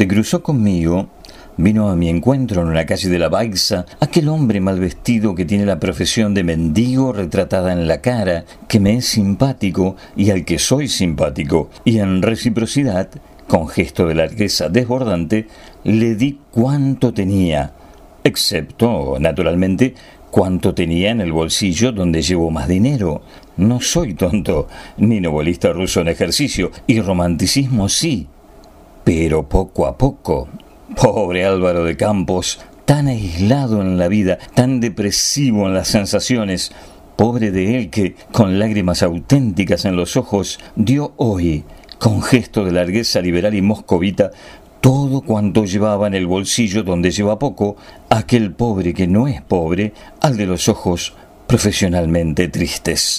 Se cruzó conmigo Vino a mi encuentro en una calle de la Baixa aquel hombre mal vestido que tiene la profesión de mendigo retratada en la cara, que me es simpático y al que soy simpático, y en reciprocidad, con gesto de largueza desbordante, le di cuánto tenía, excepto, naturalmente, cuánto tenía en el bolsillo donde llevo más dinero. No soy tonto, ni novelista ruso en ejercicio, y romanticismo sí, pero poco a poco Pobre Álvaro de Campos, tan aislado en la vida, tan depresivo en las sensaciones, pobre de él que, con lágrimas auténticas en los ojos, dio hoy, con gesto de largueza liberal y moscovita, todo cuanto llevaba en el bolsillo donde lleva poco, aquel pobre que no es pobre, al de los ojos profesionalmente tristes.